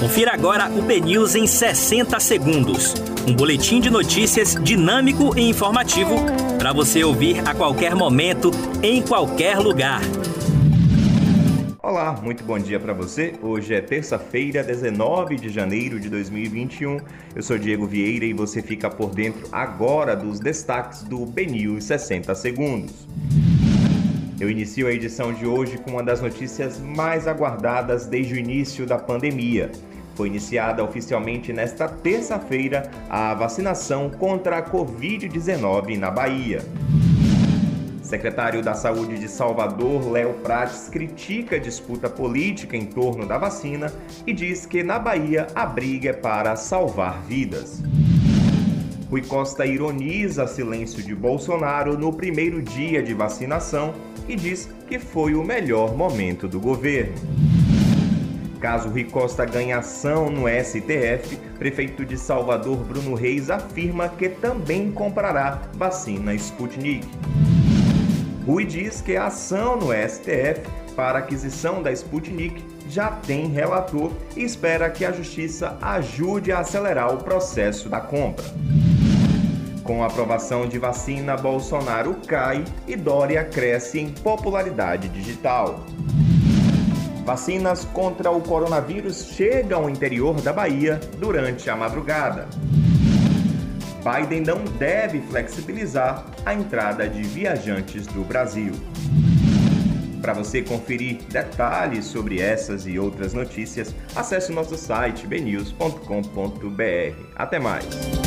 Confira agora o BNews em 60 segundos. Um boletim de notícias dinâmico e informativo para você ouvir a qualquer momento, em qualquer lugar. Olá, muito bom dia para você. Hoje é terça-feira, 19 de janeiro de 2021. Eu sou Diego Vieira e você fica por dentro agora dos destaques do BNews 60 segundos. Eu inicio a edição de hoje com uma das notícias mais aguardadas desde o início da pandemia. Foi iniciada oficialmente nesta terça-feira a vacinação contra a Covid-19 na Bahia. Secretário da Saúde de Salvador, Léo Prates, critica a disputa política em torno da vacina e diz que na Bahia a briga é para salvar vidas. Rui Costa ironiza silêncio de Bolsonaro no primeiro dia de vacinação e diz que foi o melhor momento do governo. Caso Rui Costa ganhe ação no STF, prefeito de Salvador Bruno Reis afirma que também comprará vacina Sputnik. Rui diz que a ação no STF para aquisição da Sputnik já tem relator e espera que a justiça ajude a acelerar o processo da compra. Com a aprovação de vacina, Bolsonaro cai e Dória cresce em popularidade digital. Vacinas contra o coronavírus chegam ao interior da Bahia durante a madrugada. Biden não deve flexibilizar a entrada de viajantes do Brasil. Para você conferir detalhes sobre essas e outras notícias, acesse nosso site bnews.com.br. Até mais!